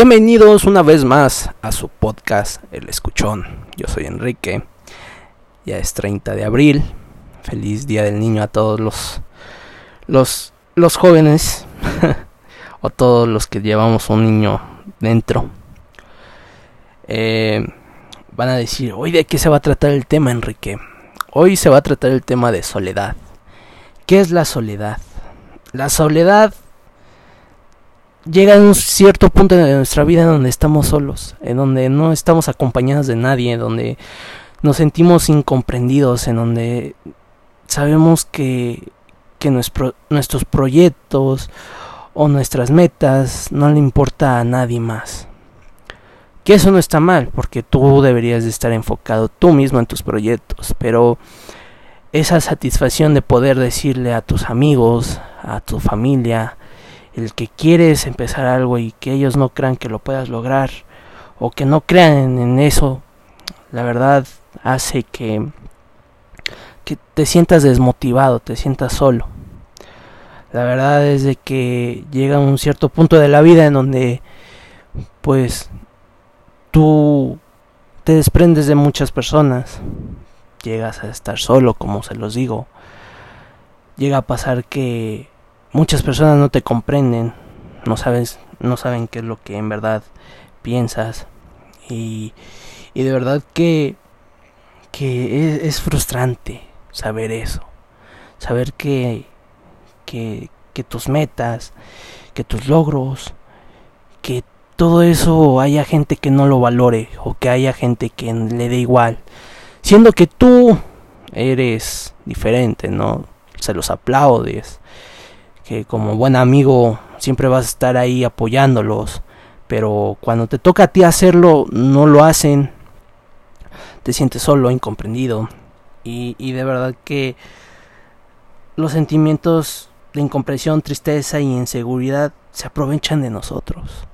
Bienvenidos una vez más a su podcast El Escuchón. Yo soy Enrique. Ya es 30 de abril. Feliz Día del Niño a todos los los los jóvenes o todos los que llevamos un niño dentro. Eh, van a decir, hoy de qué se va a tratar el tema, Enrique. Hoy se va a tratar el tema de soledad. ¿Qué es la soledad? La soledad llega un cierto punto de nuestra vida en donde estamos solos, en donde no estamos acompañados de nadie, en donde nos sentimos incomprendidos, en donde sabemos que, que nuestros proyectos o nuestras metas no le importa a nadie más. Que eso no está mal, porque tú deberías de estar enfocado tú mismo en tus proyectos, pero esa satisfacción de poder decirle a tus amigos, a tu familia, el que quieres empezar algo y que ellos no crean que lo puedas lograr o que no crean en eso, la verdad hace que, que te sientas desmotivado, te sientas solo. La verdad es de que llega un cierto punto de la vida en donde pues tú te desprendes de muchas personas, llegas a estar solo, como se los digo. Llega a pasar que muchas personas no te comprenden, no sabes, no saben qué es lo que en verdad piensas. Y, y de verdad que que es, frustrante saber eso, saber que, que que tus metas, que tus logros, que todo eso haya gente que no lo valore o que haya gente que le dé igual, siendo que tú eres diferente, ¿no? Se los aplaudes, que como buen amigo siempre vas a estar ahí apoyándolos, pero cuando te toca a ti hacerlo no lo hacen, te sientes solo, incomprendido. Y, y de verdad que los sentimientos de incomprensión, tristeza y inseguridad se aprovechan de nosotros,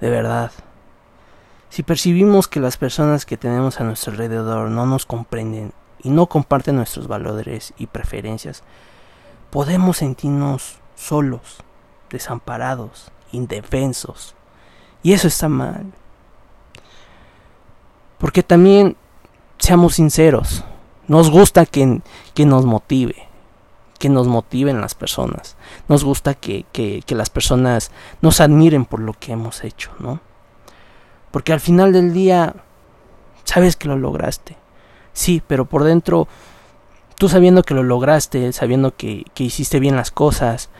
de verdad. Si percibimos que las personas que tenemos a nuestro alrededor no nos comprenden y no comparten nuestros valores y preferencias, podemos sentirnos solos, desamparados, indefensos. Y eso está mal. Porque también, seamos sinceros, nos gusta que, que nos motive, que nos motiven las personas. Nos gusta que, que, que las personas nos admiren por lo que hemos hecho, ¿no? Porque al final del día, sabes que lo lograste. Sí, pero por dentro tú sabiendo que lo lograste, sabiendo que, que hiciste bien las cosas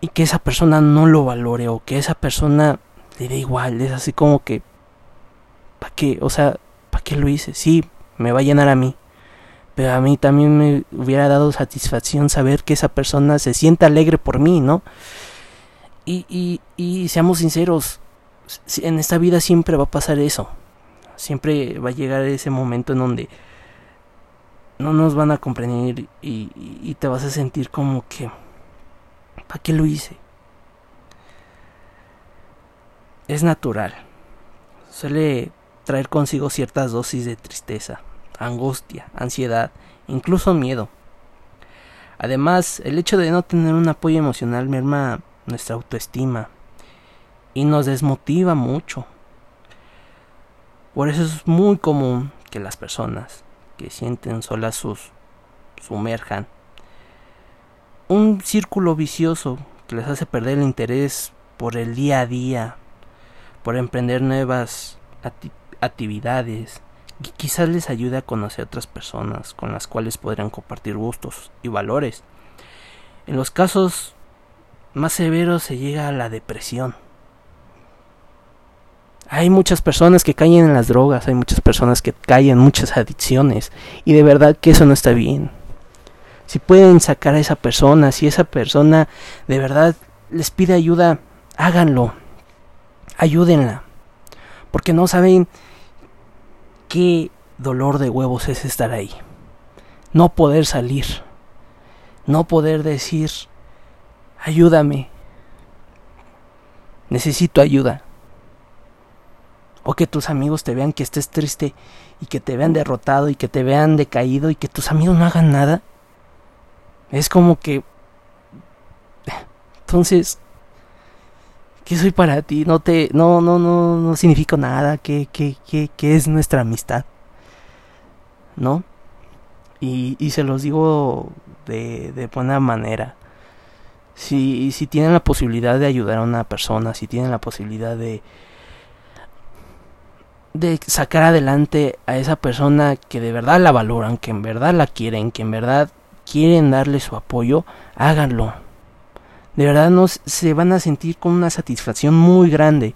y que esa persona no lo valore o que esa persona le dé igual, es así como que, ¿para qué? O sea, ¿para qué lo hice? Sí, me va a llenar a mí, pero a mí también me hubiera dado satisfacción saber que esa persona se sienta alegre por mí, ¿no? Y, y, y seamos sinceros, en esta vida siempre va a pasar eso, siempre va a llegar ese momento en donde no nos van a comprender y, y, te vas a sentir como que, ¿para qué lo hice? Es natural. Suele traer consigo ciertas dosis de tristeza, angustia, ansiedad, incluso miedo. Además, el hecho de no tener un apoyo emocional merma nuestra autoestima y nos desmotiva mucho. Por eso es muy común que las personas que sienten solas sus sumerjan. Un círculo vicioso que les hace perder el interés por el día a día, por emprender nuevas actividades y quizás les ayude a conocer otras personas con las cuales podrán compartir gustos y valores. En los casos más severos se llega a la depresión. Hay muchas personas que caen en las drogas, hay muchas personas que caen en muchas adicciones y de verdad que eso no está bien. Si pueden sacar a esa persona, si esa persona de verdad les pide ayuda, háganlo. Ayúdenla. Porque no saben qué dolor de huevos es estar ahí. No poder salir. No poder decir, ayúdame. Necesito ayuda o que tus amigos te vean que estés triste y que te vean derrotado y que te vean decaído y que tus amigos no hagan nada. Es como que... Entonces, ¿Qué soy para ti? No te, no, no, no, no significa nada. ¿Qué, qué, qué, qué es nuestra amistad? ¿No? Y, y se los digo de, de buena manera. Si, si tienen la posibilidad de ayudar a una persona, si tienen la posibilidad de, de sacar adelante a esa persona que de verdad la valoran, que en verdad la quieren, que en verdad quieren darle su apoyo, háganlo. De verdad no se van a sentir con una satisfacción muy grande.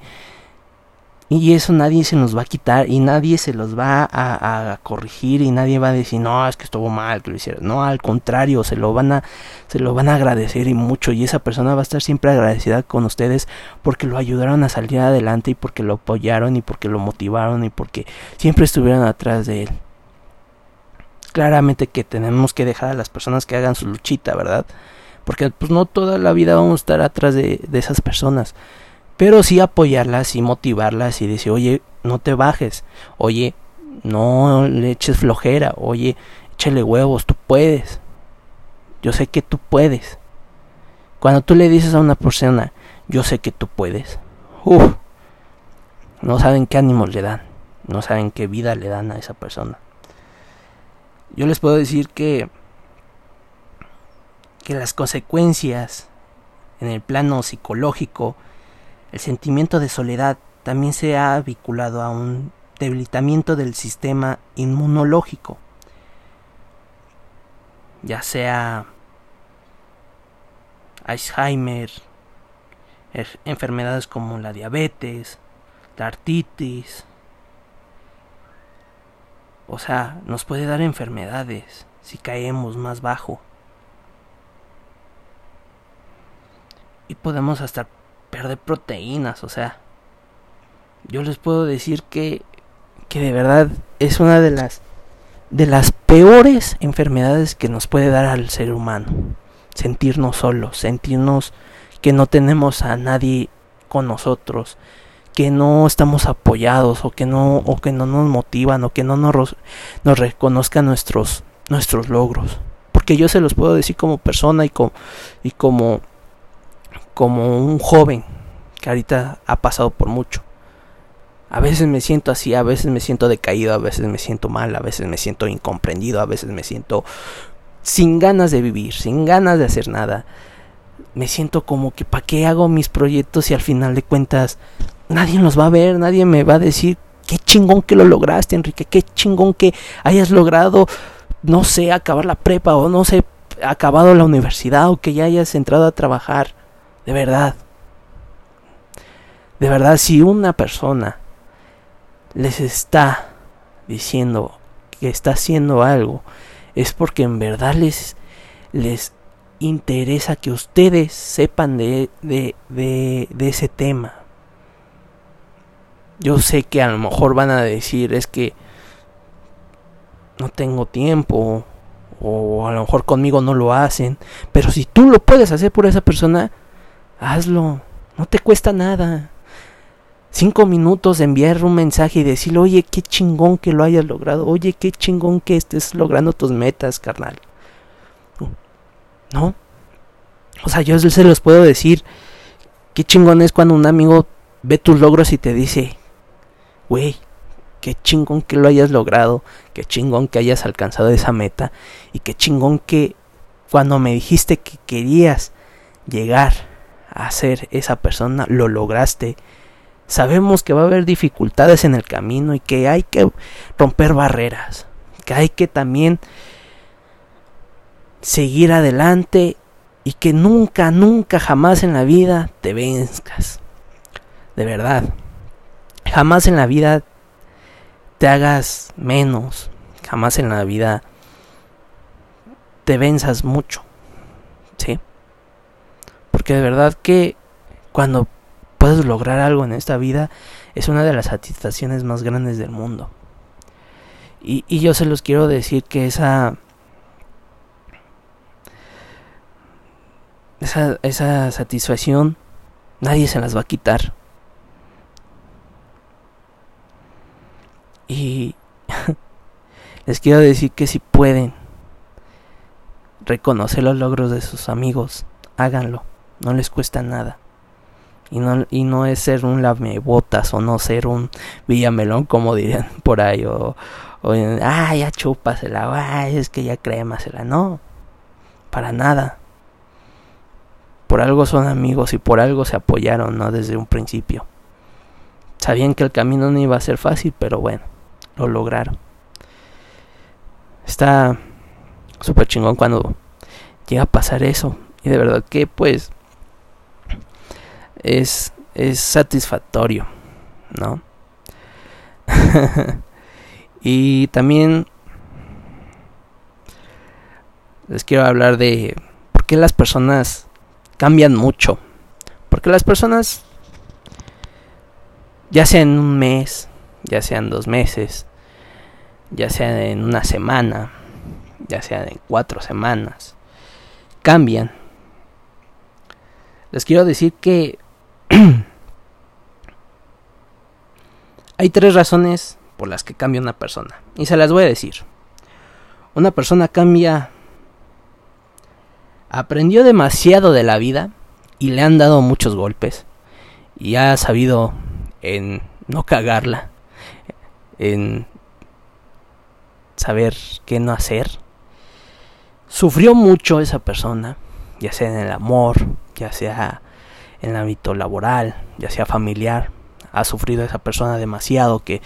Y eso nadie se nos va a quitar y nadie se los va a, corregir y nadie va a decir, no, es que estuvo mal que lo hicieron. No, al contrario, se lo van a, se lo van a agradecer y mucho. Y esa persona va a estar siempre agradecida con ustedes porque lo ayudaron a salir adelante y porque lo apoyaron y porque lo motivaron y porque siempre estuvieron atrás de él. Claramente que tenemos que dejar a las personas que hagan su luchita, ¿verdad? Porque pues no toda la vida vamos a estar atrás de, de esas personas pero sí apoyarlas y motivarlas y decir, oye, no te bajes, oye, no le eches flojera, oye, échale huevos, tú puedes. Yo sé que tú puedes. Cuando tú le dices a una persona, yo sé que tú puedes, uff, no saben qué ánimos le dan, no saben qué vida le dan a esa persona. Yo les puedo decir que que las consecuencias en el plano psicológico el sentimiento de soledad también se ha vinculado a un debilitamiento del sistema inmunológico, ya sea Alzheimer, enfermedades como la diabetes, la artritis, o sea, nos puede dar enfermedades si caemos más bajo. Y podemos hasta perder proteínas, o sea, yo les puedo decir que que de verdad es una de las de las peores enfermedades que nos puede dar al ser humano. Sentirnos solos, sentirnos que no tenemos a nadie con nosotros, que no estamos apoyados o que no o que no nos motivan o que no nos, nos reconozcan nuestros nuestros logros. Porque yo se los puedo decir como persona y como, y como como un joven que ahorita ha pasado por mucho. A veces me siento así, a veces me siento decaído, a veces me siento mal, a veces me siento incomprendido, a veces me siento sin ganas de vivir, sin ganas de hacer nada. Me siento como que para qué hago mis proyectos y al final de cuentas nadie los va a ver, nadie me va a decir qué chingón que lo lograste, Enrique, qué chingón que hayas logrado, no sé, acabar la prepa o no sé, acabado la universidad o que ya hayas entrado a trabajar. De verdad. De verdad, si una persona les está diciendo que está haciendo algo, es porque en verdad les, les interesa que ustedes sepan de, de, de, de ese tema. Yo sé que a lo mejor van a decir es que no tengo tiempo o a lo mejor conmigo no lo hacen, pero si tú lo puedes hacer por esa persona, hazlo, no te cuesta nada. Cinco minutos de enviar un mensaje y decirle, oye, qué chingón que lo hayas logrado, oye, qué chingón que estés logrando tus metas, carnal. ¿No? O sea, yo se los puedo decir, qué chingón es cuando un amigo ve tus logros y te dice, güey, qué chingón que lo hayas logrado, qué chingón que hayas alcanzado esa meta y qué chingón que cuando me dijiste que querías llegar a ser esa persona, lo lograste. Sabemos que va a haber dificultades en el camino y que hay que romper barreras, que hay que también seguir adelante y que nunca, nunca, jamás en la vida te venzcas. De verdad. Jamás en la vida te hagas menos. Jamás en la vida te venzas mucho. ¿Sí? Porque de verdad que cuando puedes lograr algo en esta vida es una de las satisfacciones más grandes del mundo. Y, yo se los quiero decir que esa, esa satisfacción nadie se las va a quitar. Y les quiero decir que si pueden reconocer los logros de sus amigos, háganlo no les cuesta nada. Y no, y no es ser un lamebotas o no ser un villamelón, como dirían por ahí. O, o ah, ya chúpasela, ay, es que ya crémasela. No, para nada. Por algo son amigos y por algo se apoyaron, ¿no? Desde un principio. Sabían que el camino no iba a ser fácil, pero bueno, lo lograron. Está súper chingón cuando llega a pasar eso. Y de verdad que pues es, es satisfactorio, ¿no? y también les quiero hablar de por qué las personas cambian mucho. Porque las personas, ya sea en un mes, ya sean dos meses, ya sea en una semana, ya sea en cuatro semanas, cambian. Les quiero decir que hay tres razones por las que cambia una persona. Y se las voy a decir. Una persona cambia... Aprendió demasiado de la vida y le han dado muchos golpes. Y ha sabido en no cagarla. En saber qué no hacer. Sufrió mucho esa persona, ya sea en el amor, ya sea en el ámbito laboral, ya sea familiar. Ha sufrido esa persona demasiado que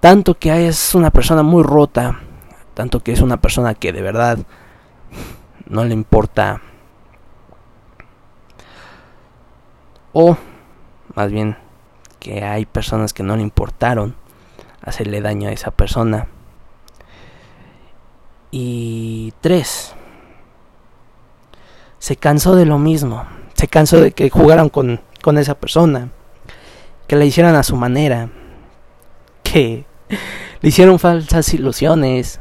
tanto que es una persona muy rota, tanto que es una persona que de verdad no le importa o más bien que hay personas que no le importaron hacerle daño a esa persona y tres, se cansó de lo mismo. Se cansó de que jugaran con, con esa persona. Que la hicieran a su manera. Que le hicieron falsas ilusiones.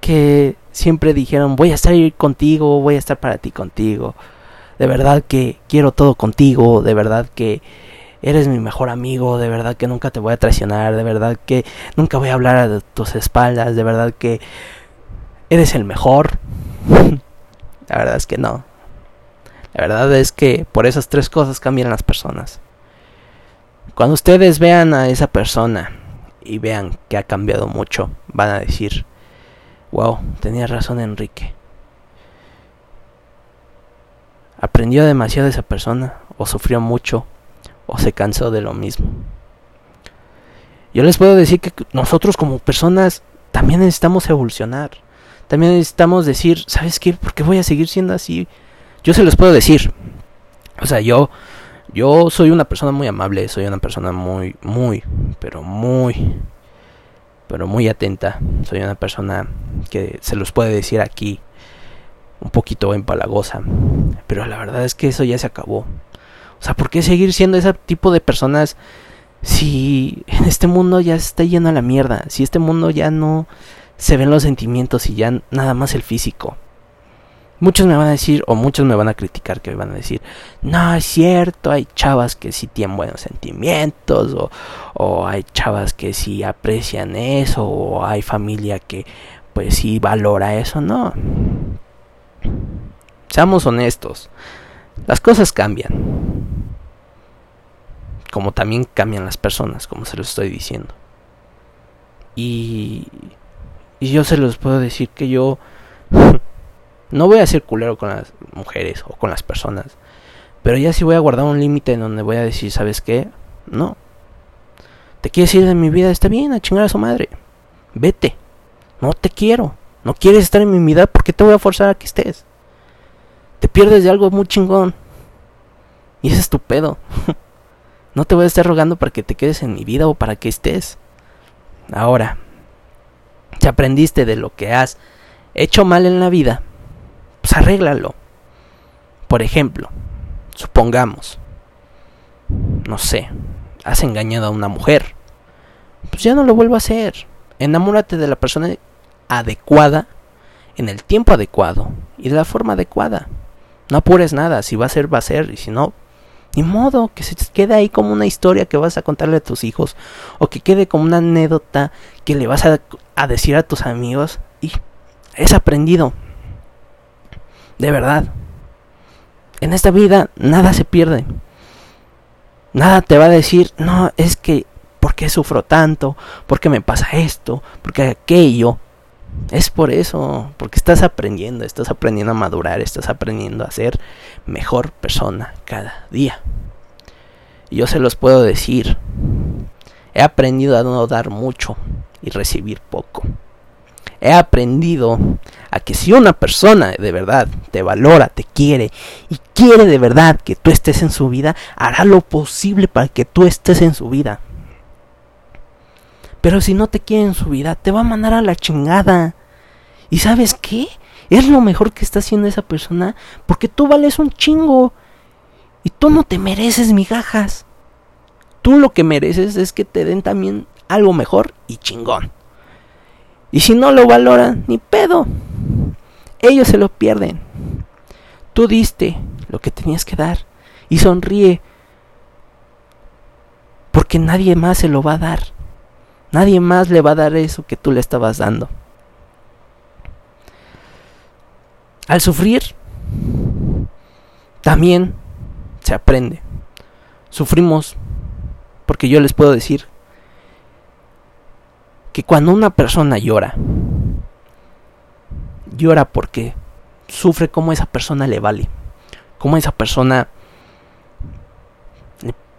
Que siempre dijeron voy a estar contigo, voy a estar para ti contigo. De verdad que quiero todo contigo. De verdad que eres mi mejor amigo, de verdad que nunca te voy a traicionar, de verdad que nunca voy a hablar a tus espaldas, de verdad que ¿Eres el mejor? La verdad es que no. La verdad es que por esas tres cosas cambian las personas. Cuando ustedes vean a esa persona y vean que ha cambiado mucho, van a decir, wow, tenía razón Enrique. Aprendió demasiado de esa persona, o sufrió mucho, o se cansó de lo mismo. Yo les puedo decir que nosotros como personas también necesitamos evolucionar también necesitamos decir, ¿sabes qué? ¿Por qué voy a seguir siendo así? Yo se los puedo decir. O sea, yo yo soy una persona muy amable, soy una persona muy muy pero muy pero muy atenta. Soy una persona que se los puede decir aquí un poquito empalagosa, pero la verdad es que eso ya se acabó. O sea, ¿por qué seguir siendo ese tipo de personas si este mundo ya está lleno a la mierda? Si este mundo ya no se ven los sentimientos y ya nada más el físico. Muchos me van a decir, o muchos me van a criticar, que me van a decir, no es cierto, hay chavas que sí tienen buenos sentimientos, o, o hay chavas que sí aprecian eso, o hay familia que pues sí valora eso, no. Seamos honestos, las cosas cambian. Como también cambian las personas, como se lo estoy diciendo. Y y yo se los puedo decir que yo no voy a ser culero con las mujeres o con las personas. Pero ya sí voy a guardar un límite en donde voy a decir, ¿sabes qué? No. ¿Te quieres ir de mi vida? Está bien, a chingar a su madre. Vete. No te quiero. No quieres estar en mi vida, ¿por qué te voy a forzar a que estés? Te pierdes de algo muy chingón. Y es tu no te voy a estar rogando para que te quedes en mi vida o para que estés. Ahora, si aprendiste de lo que has hecho mal en la vida, pues arréglalo. Por ejemplo, supongamos, no sé, has engañado a una mujer, pues ya no lo vuelvo a hacer. Enamórate de la persona adecuada, en el tiempo adecuado y de la forma adecuada. No apures nada, si va a ser, va a ser, y si no, ni modo, que se quede ahí como una historia que vas a contarle a tus hijos. O que quede como una anécdota que le vas a, decir a tus amigos. Y es aprendido. De verdad. En esta vida nada se pierde. Nada te va a decir, no, es que, ¿por qué sufro tanto? ¿Por qué me pasa esto? ¿Por qué aquello? Es por eso, porque estás aprendiendo, estás aprendiendo a madurar, estás aprendiendo a ser mejor persona cada día. Y yo se los puedo decir, he aprendido a no dar mucho y recibir poco. He aprendido a que si una persona de verdad te valora, te quiere y quiere de verdad que tú estés en su vida, hará lo posible para que tú estés en su vida. Pero si no te quiere en su vida, te va a mandar a la chingada. ¿Y sabes qué? Es lo mejor que está haciendo esa persona porque tú vales un chingo. Y tú no te mereces migajas. Tú lo que mereces es que te den también algo mejor y chingón. Y si no lo valoran, ni pedo. Ellos se lo pierden. Tú diste lo que tenías que dar. Y sonríe. Porque nadie más se lo va a dar. Nadie más le va a dar eso que tú le estabas dando. Al sufrir, también se aprende. Sufrimos porque yo les puedo decir que cuando una persona llora, llora porque sufre como esa persona le vale, como esa persona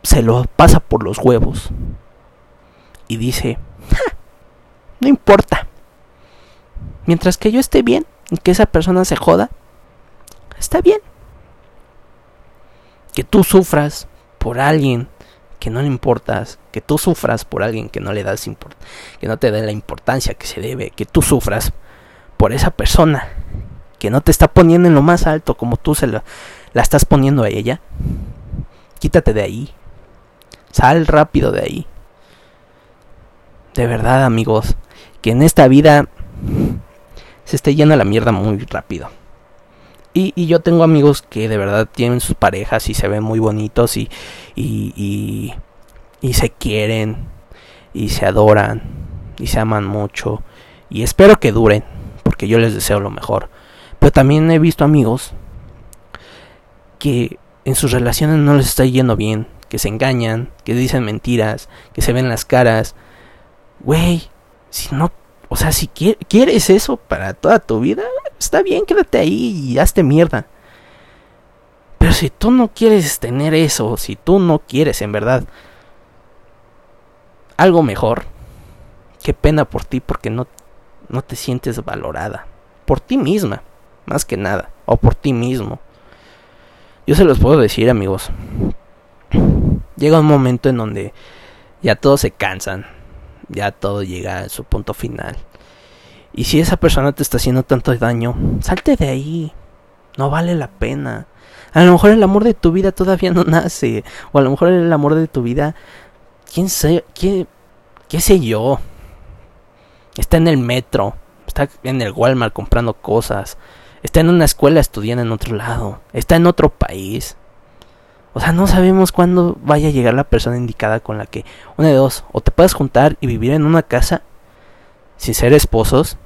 se lo pasa por los huevos y dice, no importa, mientras que yo esté bien, que esa persona se joda, está bien. Que tú sufras por alguien que no le importas, que tú sufras por alguien que no le das que no te da la importancia que se debe, que tú sufras por esa persona que no te está poniendo en lo más alto como tú se la, la estás poniendo a ella. Quítate de ahí. Sal rápido de ahí. De verdad, amigos, que en esta vida se está yendo la mierda muy rápido. Y, yo tengo amigos que de verdad tienen sus parejas y se ven muy bonitos y, y, y, se quieren y se adoran y se aman mucho. Y espero que duren, porque yo les deseo lo mejor. Pero también he visto amigos que en sus relaciones no les está yendo bien, que se engañan, que dicen mentiras, que se ven las caras. Güey, si no o sea, si quieres eso para toda tu vida, está bien, quédate ahí y hazte mierda. Pero si tú no quieres tener eso, si tú no quieres en verdad algo mejor, qué pena por ti porque no, no te sientes valorada. Por ti misma, más que nada. O por ti mismo. Yo se los puedo decir, amigos. Llega un momento en donde ya todos se cansan ya todo llega a su punto final. Y si esa persona te está haciendo tanto daño, salte de ahí. No vale la pena. A lo mejor el amor de tu vida todavía no nace. O a lo mejor el amor de tu vida, quién sé, qué, qué sé yo. Está en el metro. Está en el Walmart comprando cosas. Está en una escuela estudiando en otro lado. Está en otro país. O sea, no sabemos cuándo vaya a llegar la persona indicada con la que, una de dos, o te puedes juntar y vivir en una casa sin ser esposos,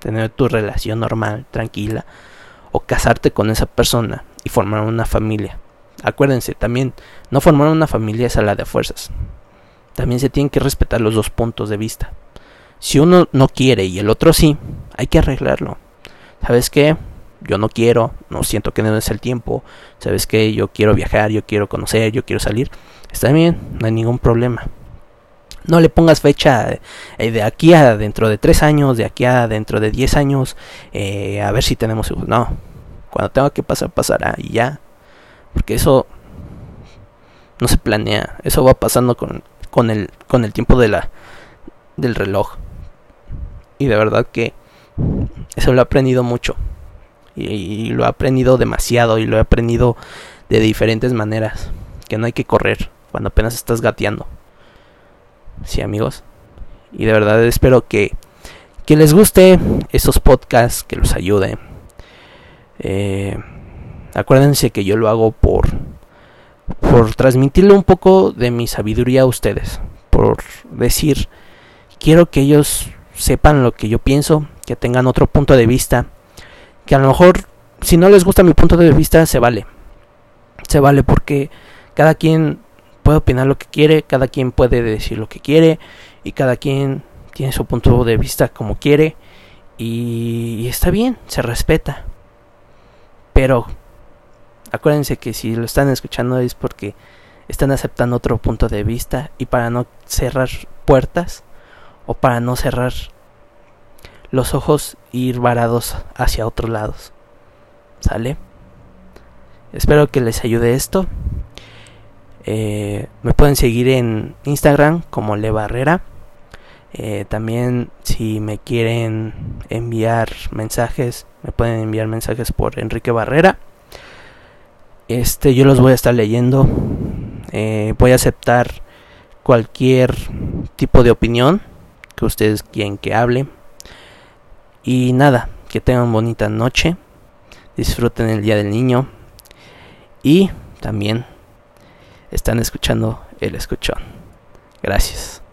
tener tu relación normal, tranquila, o casarte con esa persona y formar una familia. Acuérdense, también no formar una familia es a la de fuerzas. También se tienen que respetar los dos puntos de vista. Si uno no quiere y el otro sí, hay que arreglarlo. ¿Sabes qué? Yo no quiero, no siento que no es el tiempo, sabes que yo quiero viajar, yo quiero conocer, yo quiero salir, está bien, no hay ningún problema. No le pongas fecha eh, de aquí a dentro de tres años, de aquí a dentro de diez años, eh, a ver si tenemos. No, cuando tenga que pasar, pasará y ya. Porque eso no se planea, eso va pasando con, con, el, con el tiempo de la, del reloj. Y de verdad que eso lo he aprendido mucho y, lo he aprendido demasiado y lo he aprendido de diferentes maneras. Que no hay que correr cuando apenas estás gateando. Sí, amigos. Y de verdad espero que, que les guste estos podcasts, que los ayude. Eh, acuérdense que yo lo hago por, por transmitirle un poco de mi sabiduría a ustedes. Por decir, quiero que ellos sepan lo que yo pienso, que tengan otro punto de vista que a lo mejor si no les gusta mi punto de vista se vale. Se vale porque cada quien puede opinar lo que quiere, cada quien puede decir lo que quiere y cada quien tiene su punto de vista como quiere y, está bien, se respeta. Pero acuérdense que si lo están escuchando es porque están aceptando otro punto de vista y para no cerrar puertas o para no cerrar los ojos ir varados hacia otros lados. ¿Sale? Espero que les ayude esto. Eh, me pueden seguir en Instagram como Le Barrera. Eh, también si me quieren enviar mensajes, me pueden enviar mensajes por Enrique Barrera. Este, yo los voy a estar leyendo. Eh, voy a aceptar cualquier tipo de opinión que ustedes quieren que hable. Y nada, que tengan bonita noche. Disfruten el Día del Niño. Y también están escuchando el escuchón. Gracias.